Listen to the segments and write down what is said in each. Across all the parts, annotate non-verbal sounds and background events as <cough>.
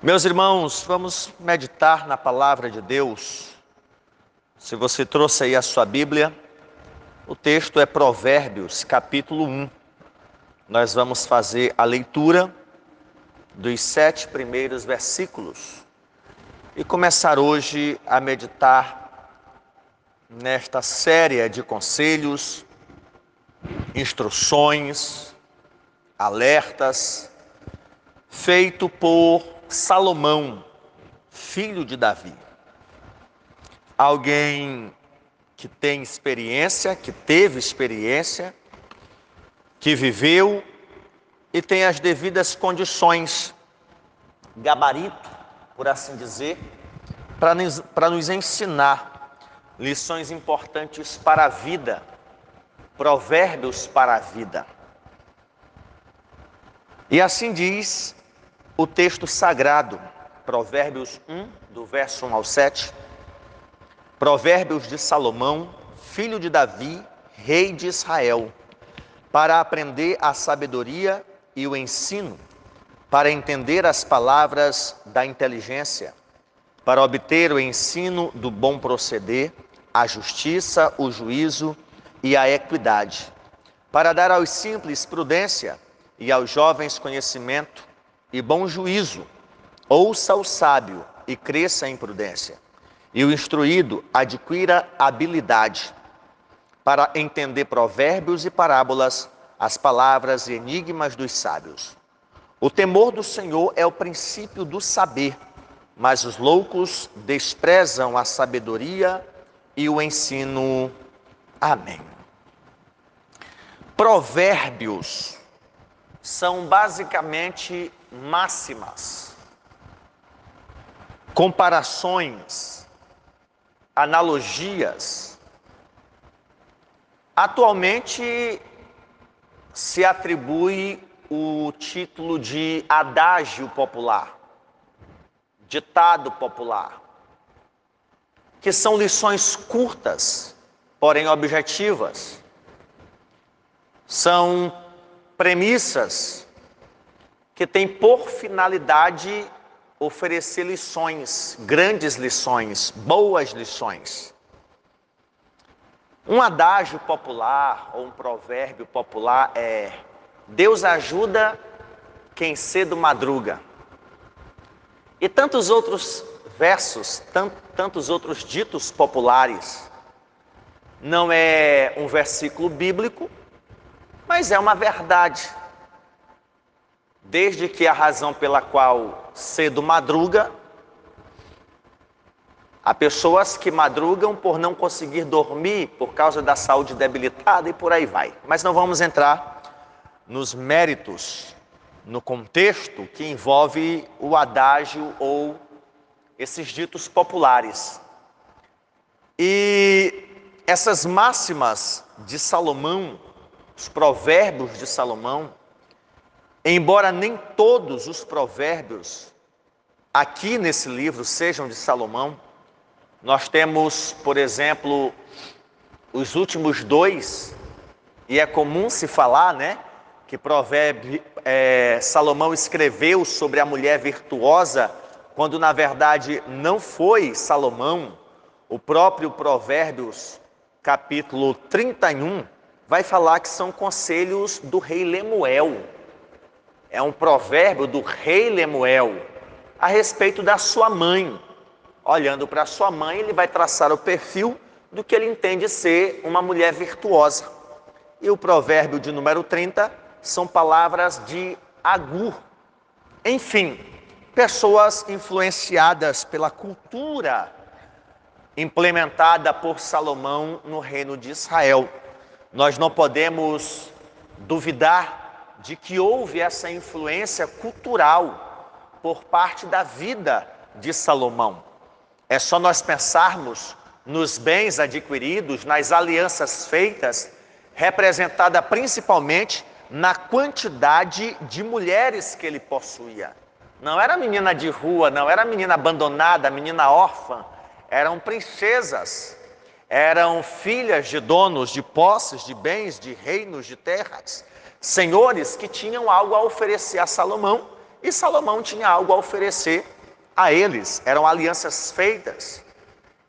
Meus irmãos, vamos meditar na palavra de Deus. Se você trouxe aí a sua Bíblia, o texto é Provérbios, capítulo 1. Nós vamos fazer a leitura dos sete primeiros versículos e começar hoje a meditar nesta série de conselhos, instruções, alertas, feito por Salomão, filho de Davi. Alguém que tem experiência, que teve experiência, que viveu e tem as devidas condições, gabarito, por assim dizer, para nos, nos ensinar lições importantes para a vida, provérbios para a vida. E assim diz o texto sagrado, Provérbios 1, do verso 1 ao 7. Provérbios de Salomão, filho de Davi, rei de Israel, para aprender a sabedoria e o ensino, para entender as palavras da inteligência, para obter o ensino do bom proceder, a justiça, o juízo e a equidade, para dar aos simples prudência e aos jovens conhecimento e bom juízo. Ouça o sábio e cresça em prudência. E o instruído adquira habilidade para entender provérbios e parábolas, as palavras e enigmas dos sábios. O temor do Senhor é o princípio do saber, mas os loucos desprezam a sabedoria e o ensino. Amém. Provérbios são basicamente máximas, comparações, analogias. Atualmente se atribui o título de adágio popular, ditado popular, que são lições curtas, porém objetivas. São premissas que tem por finalidade oferecer lições, grandes lições, boas lições. Um adágio popular ou um provérbio popular é: Deus ajuda quem cedo madruga. E tantos outros versos, tantos outros ditos populares. Não é um versículo bíblico, mas é uma verdade desde que a razão pela qual cedo madruga, há pessoas que madrugam por não conseguir dormir por causa da saúde debilitada e por aí vai. Mas não vamos entrar nos méritos, no contexto que envolve o adágio ou esses ditos populares. E essas máximas de Salomão, os provérbios de Salomão, Embora nem todos os provérbios aqui nesse livro sejam de Salomão, nós temos, por exemplo, os últimos dois, e é comum se falar, né, que provérbio, é, Salomão escreveu sobre a mulher virtuosa, quando na verdade não foi Salomão, o próprio Provérbios, capítulo 31, vai falar que são conselhos do rei Lemuel é um provérbio do rei Lemuel a respeito da sua mãe. Olhando para sua mãe, ele vai traçar o perfil do que ele entende ser uma mulher virtuosa. E o provérbio de número 30 são palavras de Agur. Enfim, pessoas influenciadas pela cultura implementada por Salomão no reino de Israel. Nós não podemos duvidar de que houve essa influência cultural por parte da vida de Salomão. É só nós pensarmos nos bens adquiridos, nas alianças feitas, representada principalmente na quantidade de mulheres que ele possuía. Não era menina de rua, não era menina abandonada, menina órfã, eram princesas, eram filhas de donos de posses, de bens, de reinos, de terras senhores que tinham algo a oferecer a Salomão e Salomão tinha algo a oferecer a eles. Eram alianças feitas.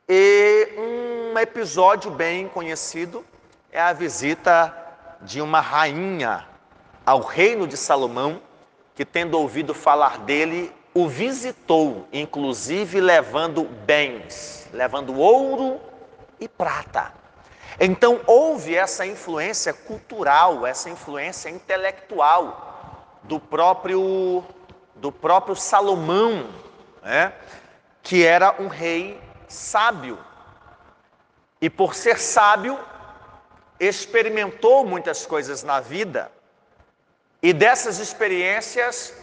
E um episódio bem conhecido é a visita de uma rainha ao reino de Salomão, que tendo ouvido falar dele, o visitou, inclusive levando bens, levando ouro e prata. Então houve essa influência cultural, essa influência intelectual do próprio do próprio Salomão, né? que era um rei sábio. E por ser sábio, experimentou muitas coisas na vida. E dessas experiências,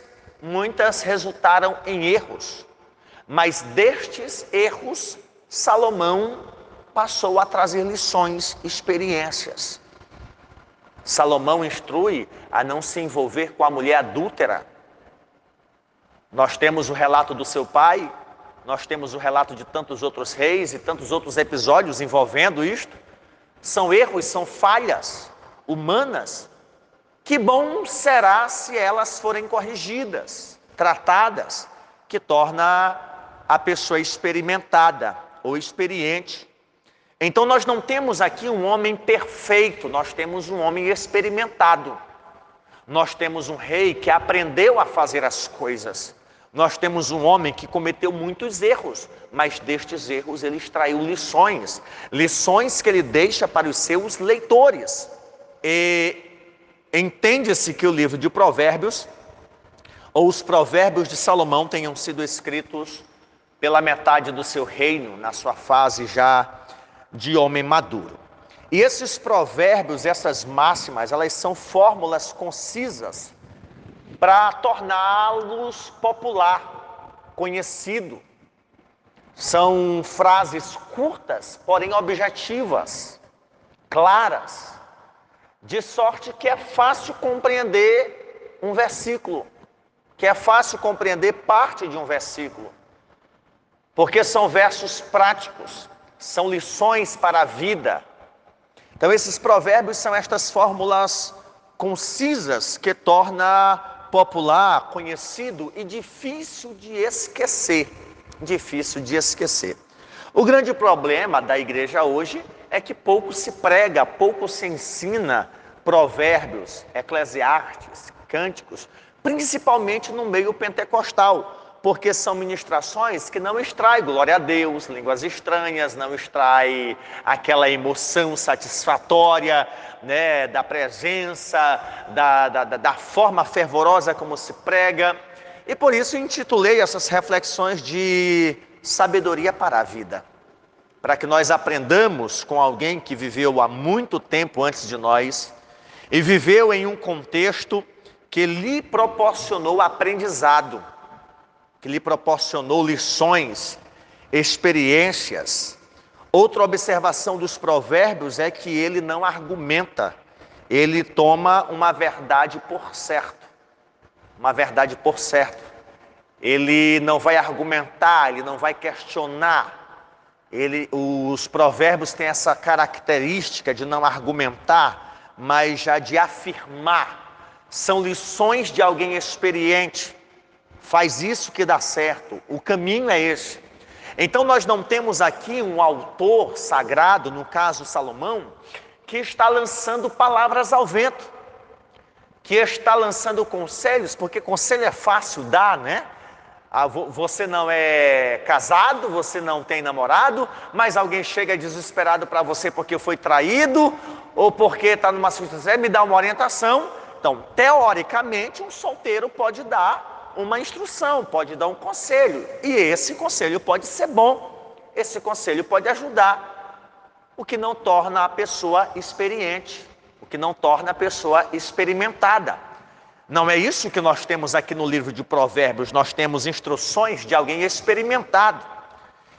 muitas resultaram em erros. Mas destes erros, Salomão passou a trazer lições, experiências. Salomão instrui a não se envolver com a mulher adúltera. Nós temos o relato do seu pai, nós temos o relato de tantos outros reis e tantos outros episódios envolvendo isto. São erros, são falhas humanas. Que bom será se elas forem corrigidas, tratadas, que torna a pessoa experimentada ou experiente então nós não temos aqui um homem perfeito, nós temos um homem experimentado. Nós temos um rei que aprendeu a fazer as coisas. Nós temos um homem que cometeu muitos erros, mas destes erros ele extraiu lições, lições que ele deixa para os seus leitores. E entende-se que o livro de Provérbios ou os Provérbios de Salomão tenham sido escritos pela metade do seu reino, na sua fase já de homem maduro. E esses provérbios, essas máximas, elas são fórmulas concisas para torná-los popular, conhecido. São frases curtas, porém objetivas, claras, de sorte que é fácil compreender um versículo, que é fácil compreender parte de um versículo, porque são versos práticos, são lições para a vida. Então, esses provérbios são estas fórmulas concisas que torna popular, conhecido e difícil de esquecer. Difícil de esquecer. O grande problema da igreja hoje é que pouco se prega, pouco se ensina provérbios, eclesiastes, cânticos, principalmente no meio pentecostal porque são ministrações que não extrai glória a Deus, línguas estranhas, não extrai aquela emoção satisfatória né, da presença, da, da, da forma fervorosa como se prega. E por isso intitulei essas reflexões de sabedoria para a vida, para que nós aprendamos com alguém que viveu há muito tempo antes de nós e viveu em um contexto que lhe proporcionou aprendizado que lhe proporcionou lições, experiências. Outra observação dos provérbios é que ele não argumenta, ele toma uma verdade por certo. Uma verdade por certo. Ele não vai argumentar, ele não vai questionar. Ele, os provérbios têm essa característica de não argumentar, mas já de afirmar. São lições de alguém experiente faz isso que dá certo, o caminho é esse. Então nós não temos aqui um autor sagrado, no caso Salomão, que está lançando palavras ao vento, que está lançando conselhos, porque conselho é fácil dar, né? Ah, você não é casado, você não tem namorado, mas alguém chega desesperado para você porque foi traído ou porque está numa situação, me dá uma orientação. Então, teoricamente, um solteiro pode dar uma instrução, pode dar um conselho, e esse conselho pode ser bom, esse conselho pode ajudar, o que não torna a pessoa experiente, o que não torna a pessoa experimentada. Não é isso que nós temos aqui no livro de Provérbios, nós temos instruções de alguém experimentado.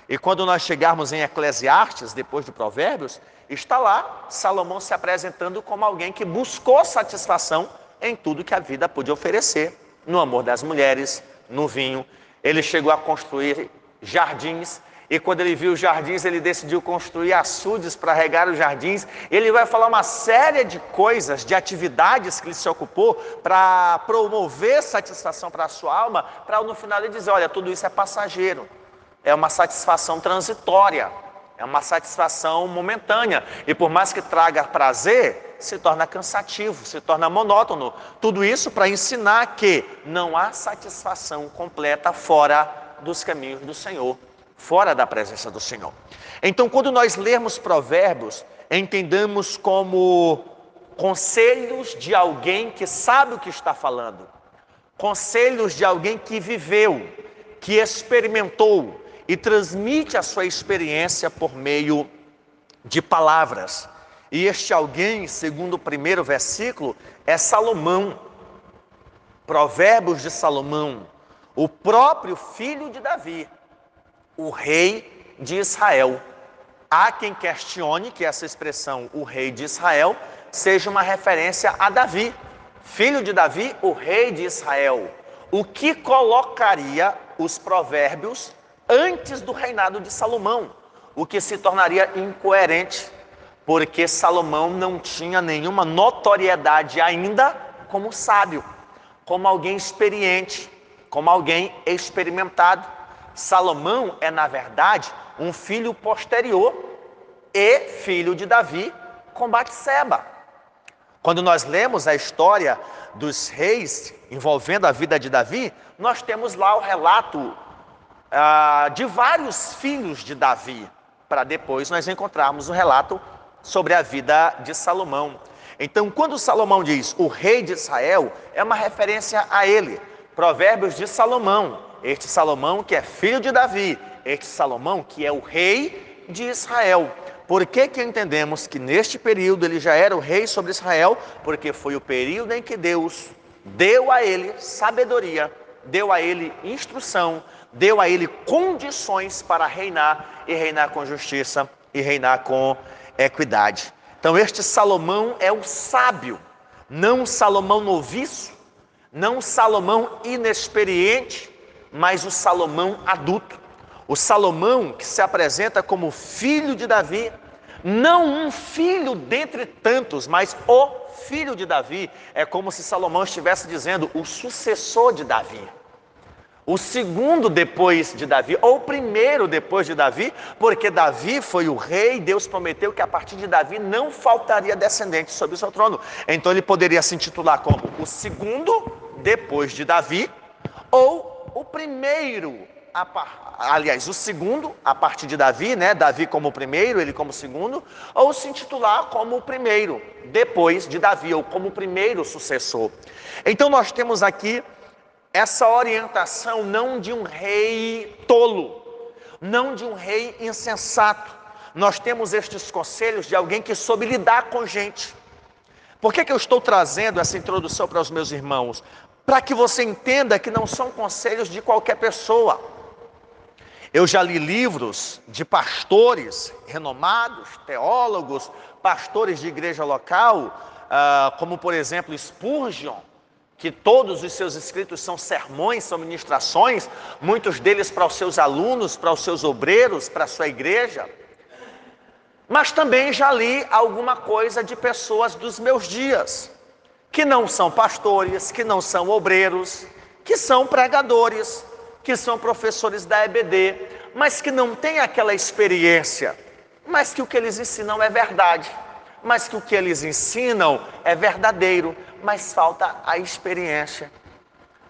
E quando nós chegarmos em Eclesiastes, depois de Provérbios, está lá Salomão se apresentando como alguém que buscou satisfação em tudo que a vida podia oferecer no amor das mulheres, no vinho. Ele chegou a construir jardins E quando ele viu os jardins, ele decidiu construir açudes para regar os jardins. Ele vai falar uma série de coisas, de atividades que ele se ocupou para promover satisfação para a sua alma, para no final ele dizer: olha, tudo isso é passageiro, é uma satisfação transitória, é uma satisfação momentânea. E por mais que traga prazer, se torna cansativo, se torna monótono. Tudo isso para ensinar que não há satisfação completa fora dos caminhos do Senhor fora da presença do Senhor. Então, quando nós lermos Provérbios, entendamos como conselhos de alguém que sabe o que está falando, conselhos de alguém que viveu, que experimentou e transmite a sua experiência por meio de palavras. E este alguém, segundo o primeiro versículo, é Salomão. Provérbios de Salomão, o próprio filho de Davi, o rei de Israel. Há quem questione que essa expressão, o rei de Israel, seja uma referência a Davi, filho de Davi, o rei de Israel. O que colocaria os provérbios antes do reinado de Salomão, o que se tornaria incoerente, porque Salomão não tinha nenhuma notoriedade ainda como sábio, como alguém experiente, como alguém experimentado. Salomão é, na verdade, um filho posterior e filho de Davi com Batseba. Quando nós lemos a história dos reis envolvendo a vida de Davi, nós temos lá o relato ah, de vários filhos de Davi, para depois nós encontrarmos o relato sobre a vida de Salomão. Então, quando Salomão diz o rei de Israel, é uma referência a ele. Provérbios de Salomão, este Salomão que é filho de Davi, este Salomão que é o rei de Israel. Por que, que entendemos que neste período ele já era o rei sobre Israel? Porque foi o período em que Deus deu a ele sabedoria, deu a ele instrução, deu a ele condições para reinar e reinar com justiça e reinar com equidade. Então, este Salomão é o sábio, não Salomão noviço, não Salomão inexperiente, mas o Salomão adulto. O Salomão que se apresenta como filho de Davi, não um filho dentre tantos, mas o filho de Davi. É como se Salomão estivesse dizendo o sucessor de Davi. O segundo depois de Davi, ou o primeiro depois de Davi, porque Davi foi o rei, Deus prometeu que a partir de Davi não faltaria descendente sobre o seu trono. Então ele poderia se intitular como o segundo depois de Davi, ou o primeiro, aliás, o segundo, a partir de Davi, né? Davi como o primeiro, ele como o segundo, ou se intitular como o primeiro, depois de Davi, ou como o primeiro sucessor. Então nós temos aqui essa orientação não de um rei tolo, não de um rei insensato. Nós temos estes conselhos de alguém que soube lidar com gente. Por que, que eu estou trazendo essa introdução para os meus irmãos? para que você entenda que não são conselhos de qualquer pessoa. Eu já li livros de pastores renomados, teólogos, pastores de igreja local, ah, como por exemplo Spurgeon, que todos os seus escritos são sermões, são ministrações, muitos deles para os seus alunos, para os seus obreiros, para a sua igreja. Mas também já li alguma coisa de pessoas dos meus dias que não são pastores, que não são obreiros, que são pregadores, que são professores da EBD, mas que não têm aquela experiência, mas que o que eles ensinam é verdade, mas que o que eles ensinam é verdadeiro, mas falta a experiência,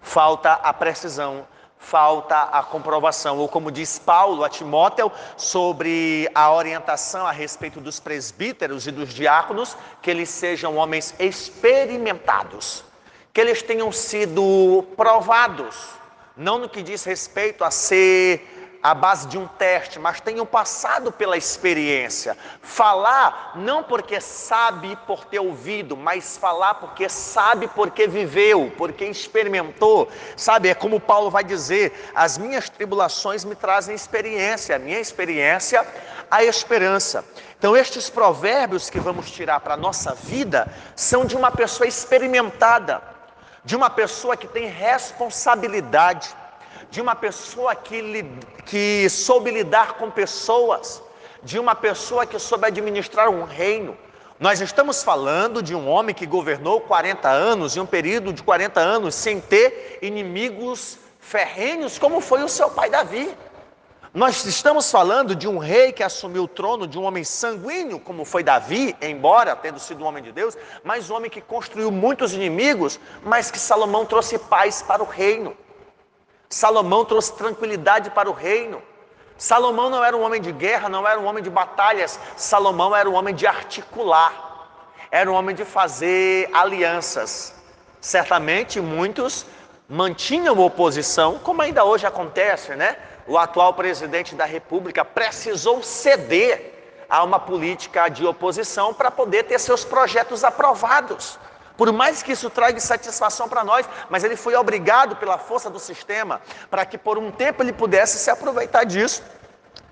falta a precisão, falta a comprovação, ou como diz Paulo a Timóteo sobre a orientação a respeito dos presbíteros e dos diáconos, que eles sejam homens experimentados, que eles tenham sido provados, não no que diz respeito a ser à base de um teste, mas tenham passado pela experiência. Falar não porque sabe por ter ouvido, mas falar porque sabe porque viveu, porque experimentou. Sabe, é como Paulo vai dizer: as minhas tribulações me trazem experiência, a minha experiência, a esperança. Então, estes provérbios que vamos tirar para a nossa vida são de uma pessoa experimentada, de uma pessoa que tem responsabilidade de uma pessoa que, que soube lidar com pessoas, de uma pessoa que soube administrar um reino. Nós estamos falando de um homem que governou 40 anos, em um período de 40 anos, sem ter inimigos ferrenhos, como foi o seu pai Davi. Nós estamos falando de um rei que assumiu o trono de um homem sanguíneo, como foi Davi, embora tendo sido um homem de Deus, mas um homem que construiu muitos inimigos, mas que Salomão trouxe paz para o reino. Salomão trouxe tranquilidade para o reino. Salomão não era um homem de guerra, não era um homem de batalhas. Salomão era um homem de articular, era um homem de fazer alianças. Certamente muitos mantinham oposição, como ainda hoje acontece, né? O atual presidente da República precisou ceder a uma política de oposição para poder ter seus projetos aprovados. Por mais que isso traga satisfação para nós, mas ele foi obrigado pela força do sistema para que por um tempo ele pudesse se aproveitar disso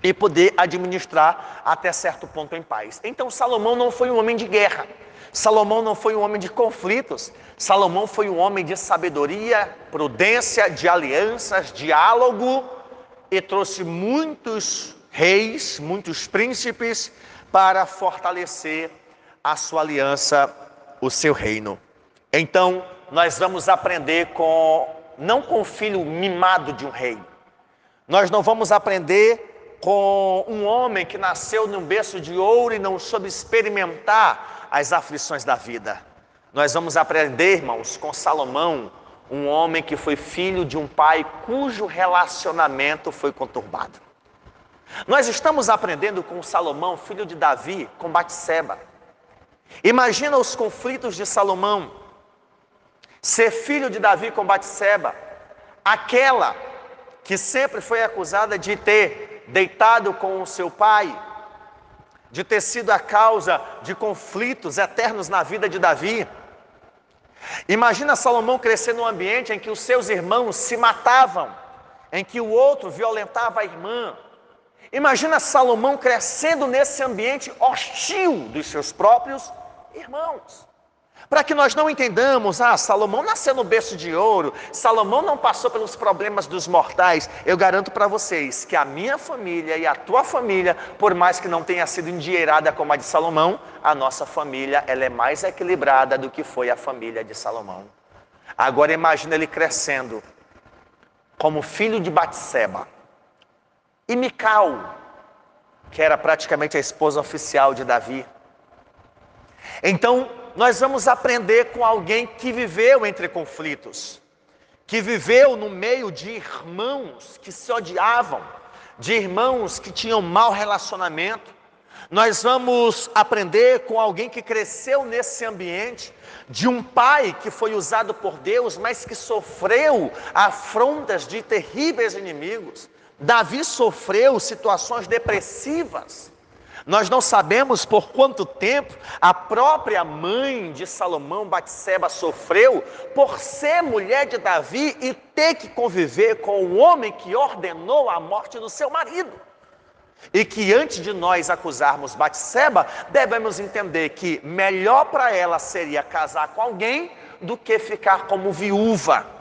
e poder administrar até certo ponto em paz. Então Salomão não foi um homem de guerra. Salomão não foi um homem de conflitos. Salomão foi um homem de sabedoria, prudência, de alianças, diálogo e trouxe muitos reis, muitos príncipes para fortalecer a sua aliança o seu reino. Então, nós vamos aprender com não com o filho mimado de um rei. Nós não vamos aprender com um homem que nasceu num berço de ouro e não soube experimentar as aflições da vida. Nós vamos aprender, irmãos, com Salomão, um homem que foi filho de um pai cujo relacionamento foi conturbado. Nós estamos aprendendo com Salomão, filho de Davi, com Batseba. Imagina os conflitos de Salomão, ser filho de Davi com Batseba, aquela que sempre foi acusada de ter deitado com o seu pai, de ter sido a causa de conflitos eternos na vida de Davi. Imagina Salomão crescer num ambiente em que os seus irmãos se matavam, em que o outro violentava a irmã, Imagina Salomão crescendo nesse ambiente hostil dos seus próprios irmãos. Para que nós não entendamos, ah, Salomão nasceu no berço de ouro, Salomão não passou pelos problemas dos mortais. Eu garanto para vocês que a minha família e a tua família, por mais que não tenha sido endinheirada como a de Salomão, a nossa família ela é mais equilibrada do que foi a família de Salomão. Agora imagina ele crescendo como filho de Batseba e Mical, que era praticamente a esposa oficial de Davi. Então, nós vamos aprender com alguém que viveu entre conflitos, que viveu no meio de irmãos que se odiavam, de irmãos que tinham mau relacionamento. Nós vamos aprender com alguém que cresceu nesse ambiente, de um pai que foi usado por Deus, mas que sofreu afrontas de terríveis inimigos. Davi sofreu situações depressivas. Nós não sabemos por quanto tempo a própria mãe de Salomão, Batseba, sofreu por ser mulher de Davi e ter que conviver com o homem que ordenou a morte do seu marido. E que antes de nós acusarmos Batseba, devemos entender que melhor para ela seria casar com alguém do que ficar como viúva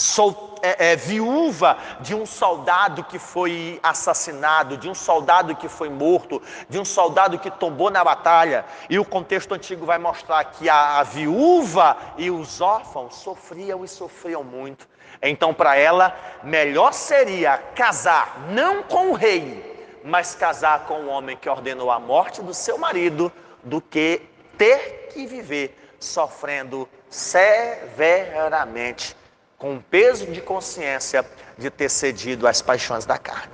sol, é, é, viúva de um soldado que foi assassinado, de um soldado que foi morto, de um soldado que tombou na batalha. E o contexto antigo vai mostrar que a, a viúva e os órfãos sofriam e sofriam muito. Então, para ela, melhor seria casar não com o rei, mas casar com o homem que ordenou a morte do seu marido, do que ter que viver sofrendo severamente com o peso de consciência de ter cedido às paixões da carne.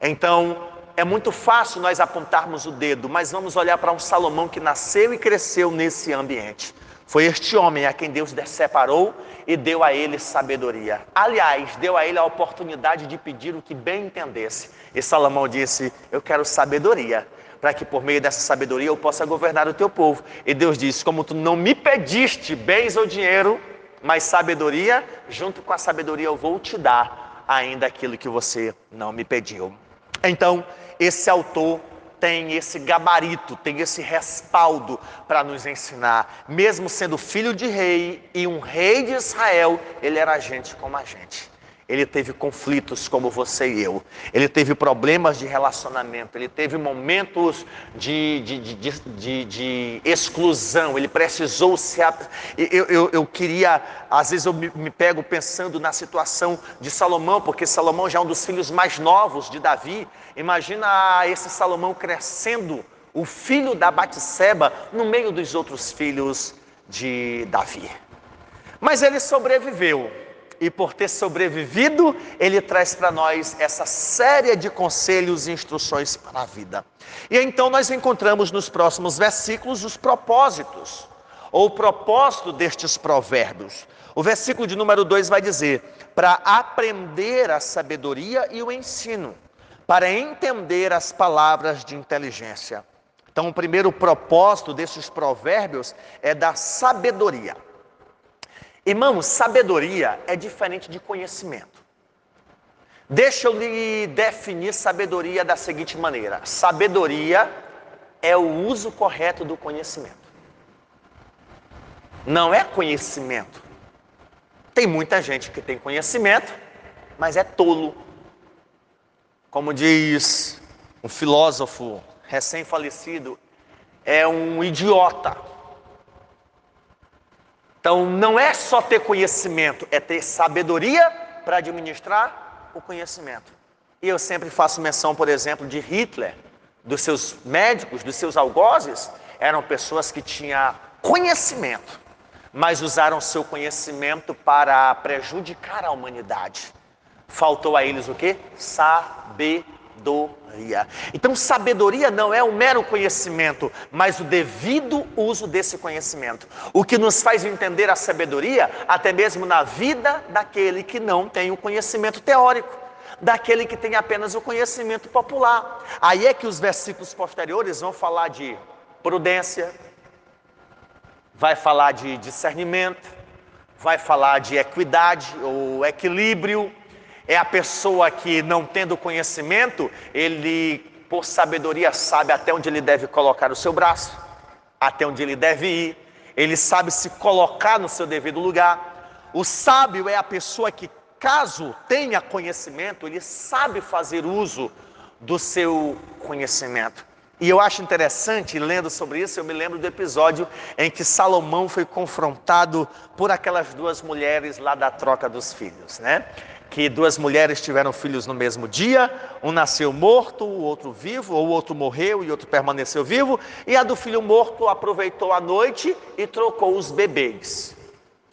Então, é muito fácil nós apontarmos o dedo, mas vamos olhar para um Salomão que nasceu e cresceu nesse ambiente. Foi este homem a quem Deus separou e deu a ele sabedoria. Aliás, deu a ele a oportunidade de pedir o que bem entendesse. E Salomão disse: Eu quero sabedoria, para que por meio dessa sabedoria eu possa governar o teu povo. E Deus disse: Como tu não me pediste bens ou dinheiro, mas sabedoria, junto com a sabedoria eu vou te dar ainda aquilo que você não me pediu. Então, esse autor tem esse gabarito, tem esse respaldo para nos ensinar. Mesmo sendo filho de rei e um rei de Israel, ele era gente como a gente. Ele teve conflitos como você e eu. Ele teve problemas de relacionamento. Ele teve momentos de, de, de, de, de exclusão. Ele precisou se. Eu, eu, eu, queria. Às vezes eu me, me pego pensando na situação de Salomão, porque Salomão já é um dos filhos mais novos de Davi. Imagina esse Salomão crescendo, o filho da Batseba, no meio dos outros filhos de Davi. Mas ele sobreviveu e por ter sobrevivido, ele traz para nós essa série de conselhos e instruções para a vida. E então nós encontramos nos próximos versículos os propósitos, ou o propósito destes provérbios. O versículo de número 2 vai dizer: para aprender a sabedoria e o ensino, para entender as palavras de inteligência. Então, o primeiro propósito desses provérbios é da sabedoria. Irmãos, sabedoria é diferente de conhecimento. Deixa eu lhe definir sabedoria da seguinte maneira: sabedoria é o uso correto do conhecimento. Não é conhecimento. Tem muita gente que tem conhecimento, mas é tolo. Como diz um filósofo recém-falecido, é um idiota. Então não é só ter conhecimento, é ter sabedoria para administrar o conhecimento. E eu sempre faço menção, por exemplo, de Hitler, dos seus médicos, dos seus algozes, eram pessoas que tinham conhecimento, mas usaram seu conhecimento para prejudicar a humanidade. Faltou a eles o que? Sabedoria sabedoria. Então, sabedoria não é um mero conhecimento, mas o devido uso desse conhecimento. O que nos faz entender a sabedoria, até mesmo na vida daquele que não tem o conhecimento teórico, daquele que tem apenas o conhecimento popular. Aí é que os versículos posteriores vão falar de prudência, vai falar de discernimento, vai falar de equidade ou equilíbrio é a pessoa que, não tendo conhecimento, ele, por sabedoria, sabe até onde ele deve colocar o seu braço, até onde ele deve ir, ele sabe se colocar no seu devido lugar. O sábio é a pessoa que, caso tenha conhecimento, ele sabe fazer uso do seu conhecimento. E eu acho interessante, lendo sobre isso, eu me lembro do episódio em que Salomão foi confrontado por aquelas duas mulheres lá da troca dos filhos, né? Que duas mulheres tiveram filhos no mesmo dia, um nasceu morto, o outro vivo, ou o outro morreu e o outro permaneceu vivo, e a do filho morto aproveitou a noite e trocou os bebês.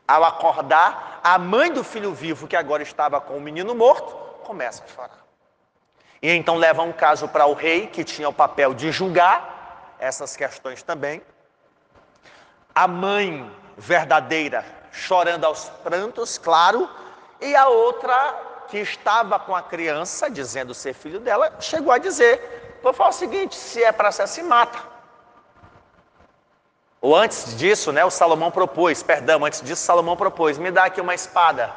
Ao acordar, a mãe do filho vivo, que agora estava com o menino morto, começa a chorar. E então leva um caso para o rei, que tinha o papel de julgar essas questões também. A mãe verdadeira chorando aos prantos, claro, e a outra, que estava com a criança, dizendo ser filho dela, chegou a dizer: Vou falar o seguinte: se é para ser, se mata. Ou antes disso, né, o Salomão propôs, perdão, antes disso, Salomão propôs: Me dá aqui uma espada.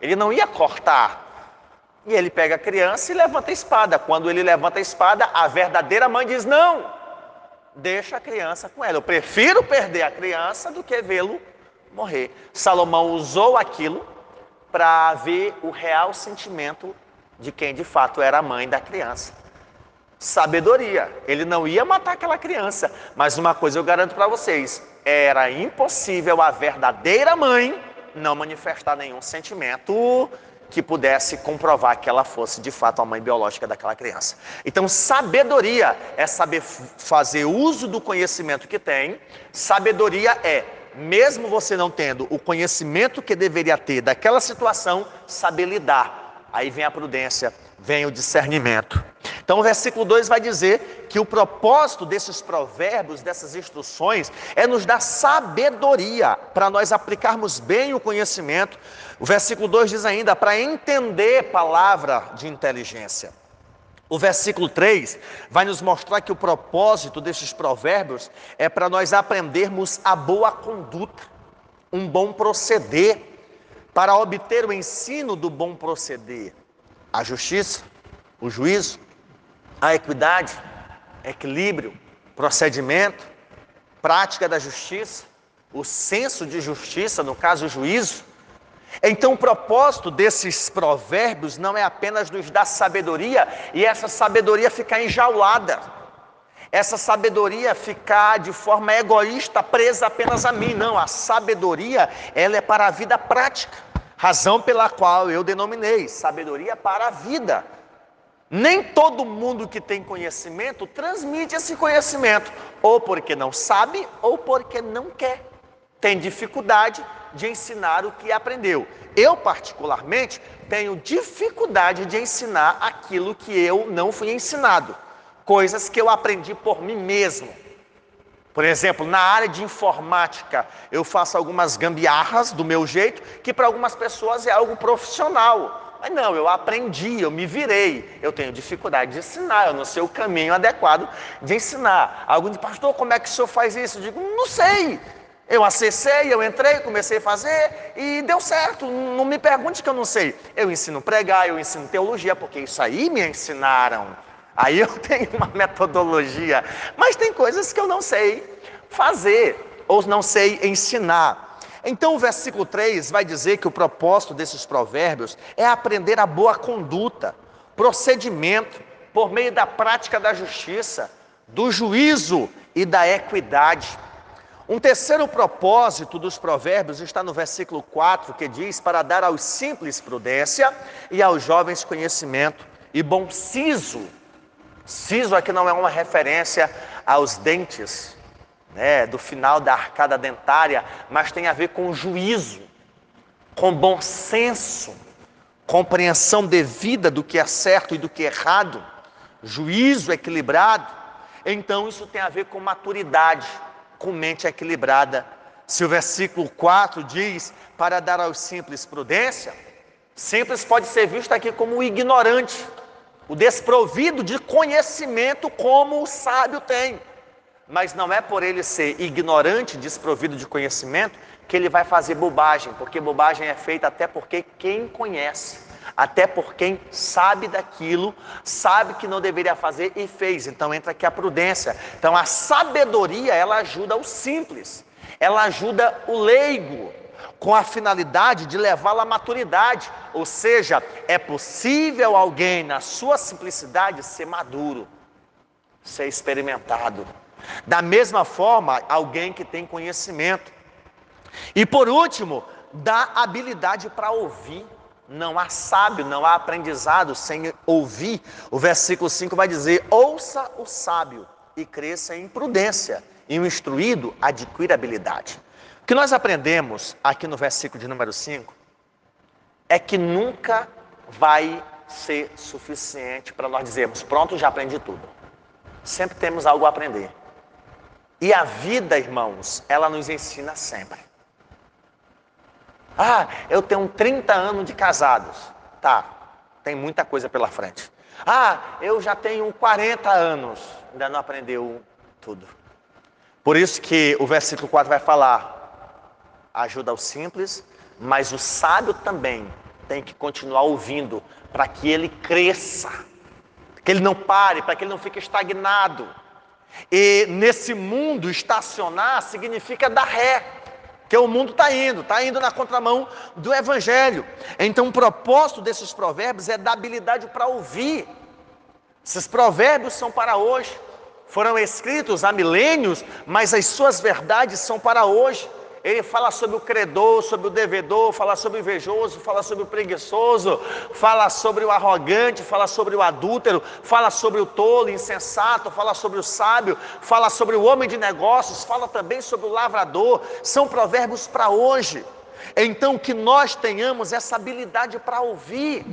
Ele não ia cortar. E ele pega a criança e levanta a espada. Quando ele levanta a espada, a verdadeira mãe diz: Não, deixa a criança com ela. Eu prefiro perder a criança do que vê-lo morrer. Salomão usou aquilo para ver o real sentimento de quem de fato era a mãe da criança. Sabedoria. Ele não ia matar aquela criança, mas uma coisa eu garanto para vocês: era impossível a verdadeira mãe não manifestar nenhum sentimento que pudesse comprovar que ela fosse de fato a mãe biológica daquela criança. Então, sabedoria é saber fazer uso do conhecimento que tem, sabedoria é mesmo você não tendo o conhecimento que deveria ter daquela situação, saber lidar. Aí vem a prudência, vem o discernimento. Então o versículo 2 vai dizer que o propósito desses provérbios, dessas instruções, é nos dar sabedoria para nós aplicarmos bem o conhecimento. O versículo 2 diz ainda para entender palavra de inteligência. O versículo 3 vai nos mostrar que o propósito desses provérbios é para nós aprendermos a boa conduta, um bom proceder, para obter o ensino do bom proceder, a justiça, o juízo, a equidade, equilíbrio, procedimento, prática da justiça, o senso de justiça, no caso o juízo, Então, o propósito desses provérbios não é apenas nos dar sabedoria e essa sabedoria ficar enjaulada, essa sabedoria ficar de forma egoísta, presa apenas a mim. Não, a sabedoria, ela é para a vida prática, razão pela qual eu denominei sabedoria para a vida. Nem todo mundo que tem conhecimento transmite esse conhecimento, ou porque não sabe, ou porque não quer. Tem dificuldade de ensinar o que aprendeu. Eu, particularmente, tenho dificuldade de ensinar aquilo que eu não fui ensinado, coisas que eu aprendi por mim mesmo. Por exemplo, na área de informática, eu faço algumas gambiarras do meu jeito, que para algumas pessoas é algo profissional. Mas não, eu aprendi, eu me virei. Eu tenho dificuldade de ensinar, eu não sei o caminho adequado de ensinar. Algum de pastor, como é que o senhor faz isso? Eu digo, não sei. Eu acessei, eu entrei, comecei a fazer e deu certo. Não me pergunte que eu não sei. Eu ensino pregar, eu ensino teologia, porque isso aí me ensinaram. Aí eu <laughs> tenho uma metodologia, mas tem coisas que eu não sei fazer ou não sei ensinar. Então o versículo 3 vai dizer que o propósito desses provérbios é aprender a boa conduta, procedimento, por meio da prática da justiça, do juízo e da equidade. Um terceiro propósito dos provérbios está no versículo 4, que diz: Para dar aos simples prudência e aos jovens conhecimento e bom siso. Siso aqui não é uma referência aos dentes, né, do final da arcada dentária, mas tem a ver com juízo, com bom senso, compreensão devida do que é certo e do que é errado, juízo equilibrado. Então isso tem a ver com maturidade, com mente equilibrada. Se o versículo 4 diz para dar aos simples prudência, simples pode ser visto aqui como o ignorante, o desprovido de conhecimento como o sábio tem mas não é por ele ser ignorante, desprovido de conhecimento, que ele vai fazer bobagem, porque bobagem é feita até porque quem conhece, até por quem sabe daquilo, sabe que não deveria fazer e fez. Então entra aqui a prudência. Então a sabedoria, ela ajuda o simples, ela ajuda o leigo, com a finalidade de levá-lo à maturidade. Ou seja, é possível alguém, na sua simplicidade, ser maduro, ser experimentado. Da mesma forma, alguém que tem conhecimento. E por último, dá habilidade para ouvir. Não há sábio, não há aprendizado sem ouvir. O versículo 5 vai dizer: Ouça o sábio e cresça em prudência, e o instruído adquira habilidade. O que nós aprendemos aqui no versículo de número 5 é que nunca vai ser suficiente para nós dizermos: Pronto, já aprendi tudo. Sempre temos algo a aprender. E a vida, irmãos, ela nos ensina sempre. Ah, eu tenho 30 anos de casados. Tá, tem muita coisa pela frente. Ah, eu já tenho 40 anos. Ainda não aprendeu tudo. Por isso que o versículo 4 vai falar: ajuda o simples, mas o sábio também tem que continuar ouvindo para que ele cresça, que ele não pare, para que ele não fique estagnado. E nesse mundo, estacionar significa dar ré, que o mundo está indo, está indo na contramão do Evangelho. Então, o propósito desses provérbios é dar habilidade para ouvir. Esses provérbios são para hoje, foram escritos há milênios, mas as suas verdades são para hoje. Ele fala sobre o credor, sobre o devedor, fala sobre o invejoso, fala sobre o preguiçoso, fala sobre o arrogante, fala sobre o adúltero, fala sobre o tolo, insensato, fala sobre o sábio, fala sobre o homem de negócios, fala também sobre o lavrador. São provérbios para hoje. Então, que nós tenhamos essa habilidade para ouvir.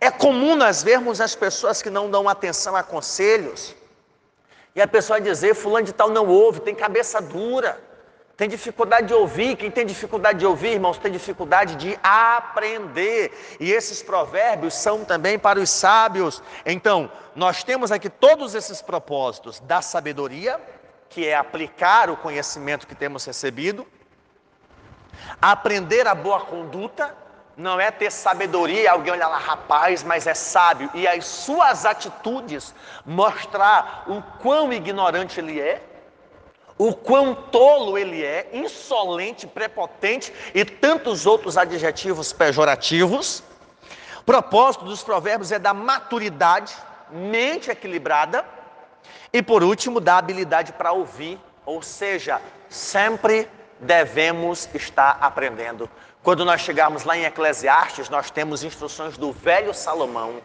É comum nós vermos as pessoas que não dão atenção a conselhos, e a pessoa dizer: Fulano de Tal não ouve, tem cabeça dura tem dificuldade de ouvir. Quem tem dificuldade de ouvir, irmãos, tem dificuldade de aprender. E esses provérbios são também para os sábios. Então, nós temos aqui todos esses propósitos da sabedoria, que é aplicar o conhecimento que temos recebido, aprender a boa conduta, não é ter sabedoria alguém olhar lá, rapaz, mas é sábio, e as suas atitudes mostrar o quão ignorante ele é o quão tolo ele é, insolente, prepotente e tantos outros adjetivos pejorativos. O propósito dos provérbios é da maturidade, mente equilibrada e, por último, da habilidade para ouvir, ou seja, sempre devemos estar aprendendo. Quando nós chegarmos lá em Eclesiastes, nós temos instruções do velho Salomão.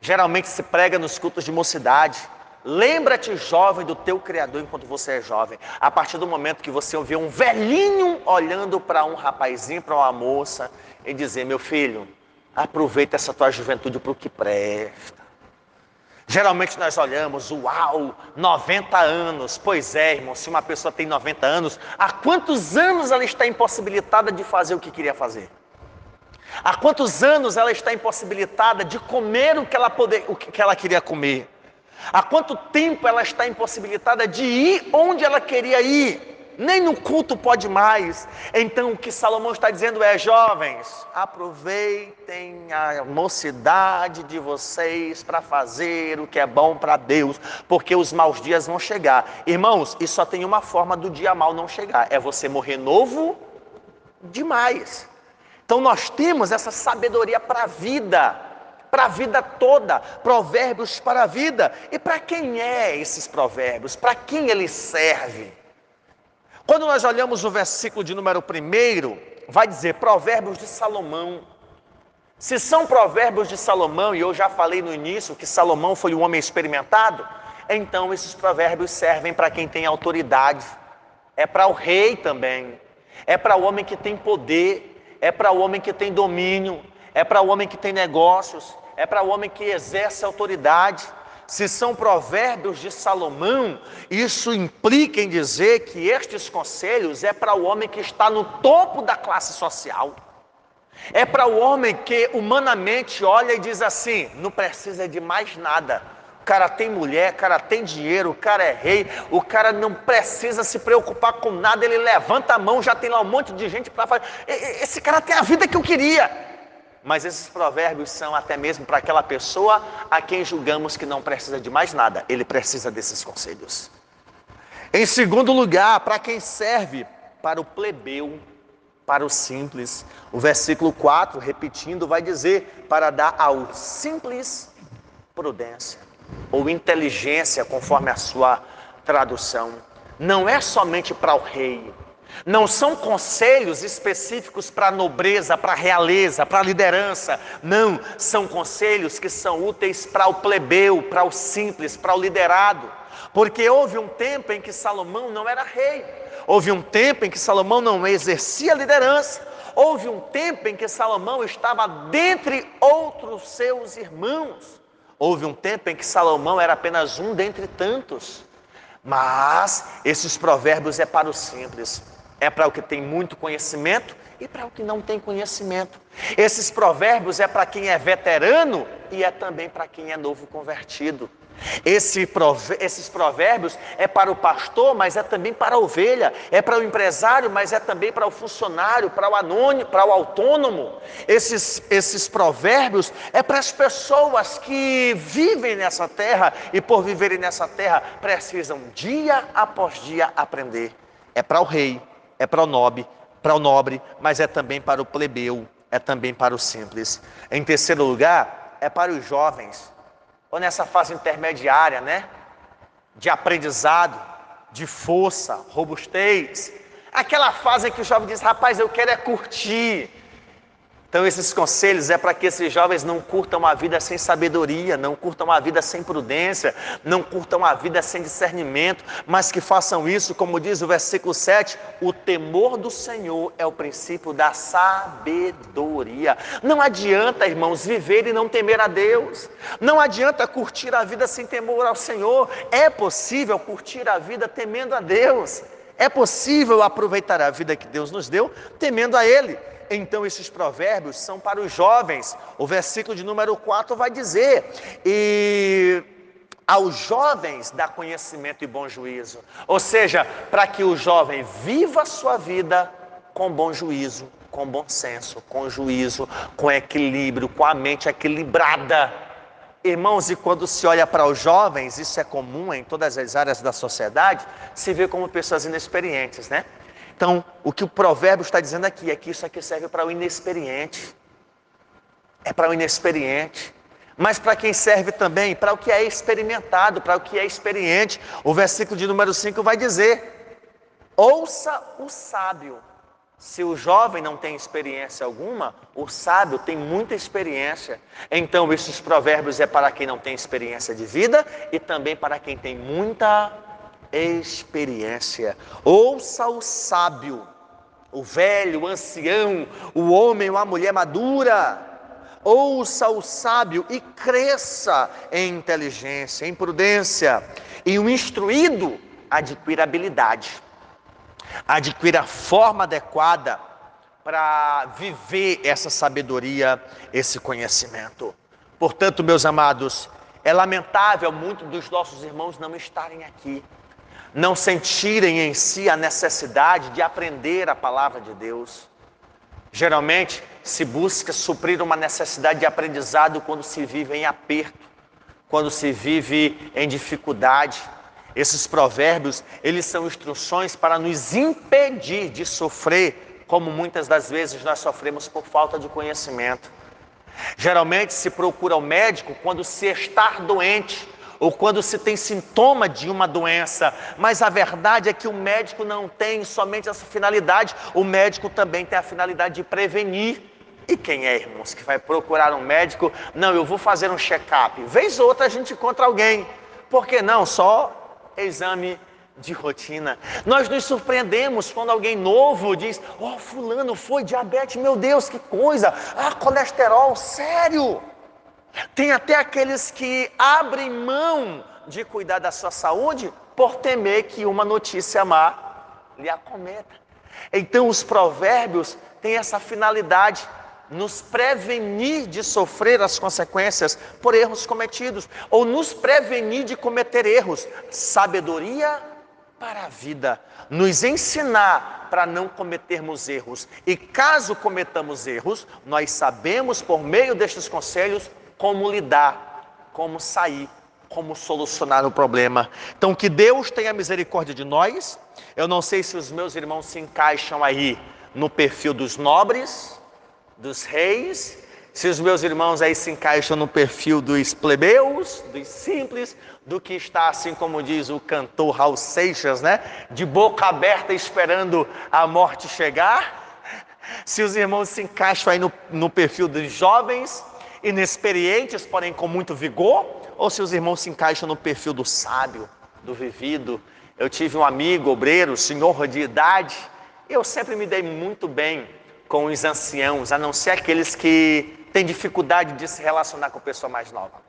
Geralmente se prega nos cultos de mocidade. Lembra-te, jovem, do teu Criador enquanto você é jovem. A partir do momento que você ouvir um velhinho olhando para um rapazinho, para uma moça, e dizer: Meu filho, aproveita essa tua juventude para o que presta. Geralmente nós olhamos, uau, 90 anos. Pois é, irmão, se uma pessoa tem 90 anos, há quantos anos ela está impossibilitada de fazer o que queria fazer? Há quantos anos ela está impossibilitada de comer o que ela, poder, o que ela queria comer? Há quanto tempo ela está impossibilitada de ir onde ela queria ir? nem no culto pode mais. Então o que Salomão está dizendo é: jovens, aproveitem a mocidade de vocês para fazer o que é bom para Deus, porque os maus dias vão chegar. Irmãos, e só tem uma forma do dia mal não chegar: é você morrer novo demais. Então nós temos essa sabedoria para a vida, para a vida toda, provérbios para a vida. E para quem é esses provérbios? Para quem ele serve? Quando nós olhamos o versículo de número 1, vai dizer Provérbios de Salomão. Se são provérbios de Salomão, e eu já falei no início que Salomão foi um homem experimentado, então esses provérbios servem para quem tem autoridade, é para o rei também, é para o homem que tem poder, é para o homem que tem domínio, é para o homem que tem negócios, é para o homem que exerce autoridade. Se são provérbios de Salomão, isso implica em dizer que estes conselhos é para o homem que está no topo da classe social. É para o homem que humanamente olha e diz assim: não precisa de mais nada. O cara tem mulher, o cara tem dinheiro, o cara é rei, o cara não precisa se preocupar com nada, ele levanta a mão, já tem lá um monte de gente para fazer. Esse cara tem a vida que eu queria mas esses provérbios são até mesmo para aquela pessoa a quem julgamos que não precisa de mais nada, ele precisa desses conselhos. Em segundo lugar, para quem serve para o plebeu, para o simples. O versículo 4, repetindo, vai dizer: para dar ao simples prudência ou inteligência, conforme a sua tradução. Não é somente para o rei, não são conselhos específicos para a nobreza, para a realeza, para a liderança. Não, são conselhos que são úteis para o plebeu, para o simples, para o liderado. Porque houve um tempo em que Salomão não era rei. Houve um tempo em que Salomão não exercia liderança. Houve um tempo em que Salomão estava dentre outros seus irmãos. Houve um tempo em que Salomão era apenas um dentre tantos. Mas esses provérbios é para os simples é para o que tem muito conhecimento e para o que não tem conhecimento. Esses provérbios é para quem é veterano e é também para quem é novo convertido. Esse, esses provérbios é para o pastor, mas é também para a ovelha, é para o empresário, mas é também para o funcionário, para o anônimo, para o autônomo. Esses, esses provérbios é para as pessoas que vivem nessa terra e por viverem nessa terra precisam dia após dia aprender. É para o rei, é para o nobre, para o nobre, mas é também para o plebeu, é também para o simples. Em terceiro lugar, é para os jovens, ou nessa fase intermediária, né? De aprendizado, de força, robustez. Aquela fase que o jovem diz: rapaz, eu quero é curtir, então, esses conselhos é para que esses jovens não curtam a vida sem sabedoria, não curtam a vida sem prudência, não curtam a vida sem discernimento, mas que façam isso, como diz o versículo 7, o temor do Senhor é o princípio da sabedoria. Não adianta, irmãos, viver e não temer a Deus, não adianta curtir a vida sem temor ao Senhor, é possível curtir a vida temendo a Deus, é possível aproveitar a vida que Deus nos deu temendo a Ele. Então, esses provérbios são para os jovens. O versículo de número 4 vai dizer: E aos jovens dá conhecimento e bom juízo. Ou seja, para que o jovem viva a sua vida com bom juízo, com bom senso, com juízo, com equilíbrio, com a mente equilibrada. Irmãos, e quando se olha para os jovens, isso é comum em todas as áreas da sociedade, se vê como pessoas inexperientes, né? Então, o que o provérbio está dizendo aqui é que isso aqui serve para o inexperiente. É para o inexperiente. Mas para quem serve também? Para o que é experimentado, para o que é experiente. O versículo de número 5 vai dizer: Ouça o sábio. Se o jovem não tem experiência alguma, o sábio tem muita experiência. Então, esses provérbios é para quem não tem experiência de vida e também para quem tem muita experiência. Ouça o sábio, o velho, o ancião, o homem ou a mulher madura. Ouça o sábio e cresça em inteligência, em prudência. E o instruído adquira habilidade adquira a forma adequada para viver essa sabedoria, esse conhecimento. Portanto, meus amados, é lamentável muitos dos nossos irmãos não estarem aqui, não sentirem em si a necessidade de aprender a palavra de Deus. Geralmente se busca suprir uma necessidade de aprendizado quando se vive em aperto, quando se vive em dificuldade. Esses provérbios, eles são instruções para nos impedir de sofrer, como muitas das vezes nós sofremos por falta de conhecimento. Geralmente se procura o médico quando se está doente ou quando se tem sintoma de uma doença, mas a verdade é que o médico não tem somente essa finalidade, o médico também tem a finalidade de prevenir. E quem é, irmãos, que vai procurar um médico? Não, eu vou fazer um check-up. Vez ou outra a gente encontra alguém. Por que não? Só exame de rotina. Nós nos surpreendemos quando alguém novo diz: Ó, oh, Fulano foi diabetes, meu Deus, que coisa! Ah, colesterol, sério! Tem até aqueles que abrem mão de cuidar da sua saúde por temer que uma notícia má lhe acometa. Então, os provérbios têm essa finalidade nos prevenir de sofrer as consequências por erros cometidos, ou nos prevenir de cometer erros. Sabedoria para a vida, nos ensinar para não cometermos erros. E caso cometamos erros, nós sabemos por meio destes conselhos como lidar, como sair, como solucionar o problema. Então, que Deus tenha misericórdia de nós. Eu não sei se os meus irmãos se encaixam aí no perfil dos nobres dos reis, se os meus irmãos aí se encaixam no perfil dos plebeus, dos simples, do que está, assim como diz o cantor Raul Seixas, né? De boca aberta esperando a morte chegar. Se os irmãos se encaixam aí no, no perfil dos jovens, inexperientes, porém com muito vigor, ou se os irmãos se encaixam no perfil do sábio, do vivido. Eu tive um amigo obreiro, senhor de idade, eu sempre me dei muito bem com os anciãos, a não ser aqueles que têm dificuldade de se relacionar com a pessoa mais nova.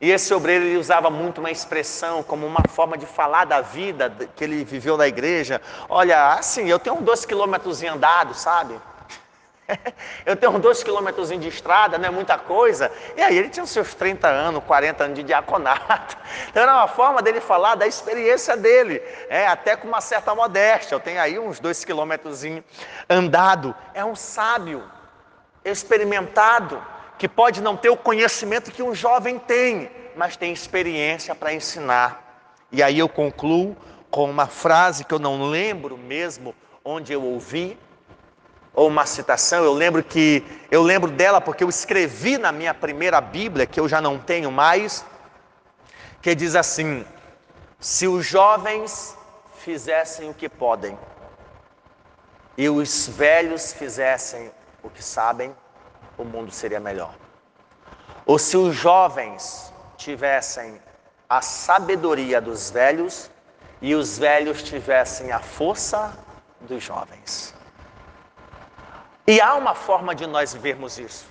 E esse obreiro ele usava muito uma expressão como uma forma de falar da vida que ele viveu na igreja. Olha, assim, eu tenho dois quilômetros andados, sabe? <laughs> eu tenho dois quilômetros de estrada, não é muita coisa. E aí ele tinha seus 30 anos, 40 anos de diaconato. <laughs> Então era uma forma dele falar da experiência dele, é, até com uma certa modéstia. Eu tenho aí uns dois quilômetros andado. É um sábio, experimentado, que pode não ter o conhecimento que um jovem tem, mas tem experiência para ensinar. E aí eu concluo com uma frase que eu não lembro mesmo onde eu ouvi, ou uma citação, eu lembro que eu lembro dela porque eu escrevi na minha primeira Bíblia, que eu já não tenho mais, que diz assim: se os jovens fizessem o que podem e os velhos fizessem o que sabem, o mundo seria melhor. Ou se os jovens tivessem a sabedoria dos velhos e os velhos tivessem a força dos jovens. E há uma forma de nós vermos isso: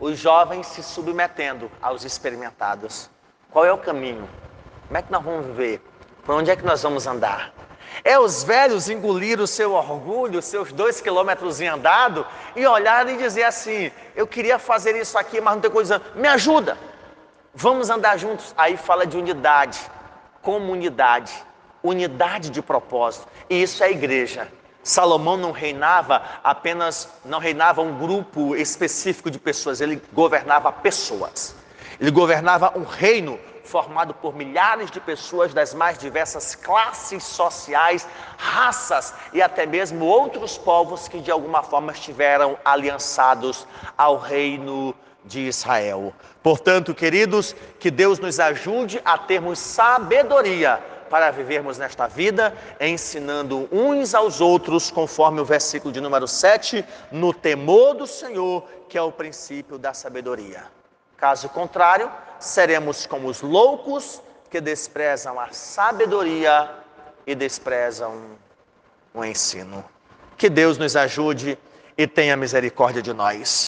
os jovens se submetendo aos experimentados. Qual é o caminho? Como é que nós vamos viver? Por onde é que nós vamos andar? É os velhos engolir o seu orgulho, seus dois quilômetros em andado, e olhar e dizer assim: eu queria fazer isso aqui, mas não tem coisa, me ajuda, vamos andar juntos. Aí fala de unidade, comunidade, unidade de propósito, e isso é a igreja. Salomão não reinava apenas, não reinava um grupo específico de pessoas, ele governava pessoas. Ele governava um reino formado por milhares de pessoas das mais diversas classes sociais, raças e até mesmo outros povos que de alguma forma estiveram aliançados ao reino de Israel. Portanto, queridos, que Deus nos ajude a termos sabedoria para vivermos nesta vida, ensinando uns aos outros, conforme o versículo de número 7, no temor do Senhor, que é o princípio da sabedoria. Caso contrário, seremos como os loucos que desprezam a sabedoria e desprezam o ensino. Que Deus nos ajude e tenha misericórdia de nós.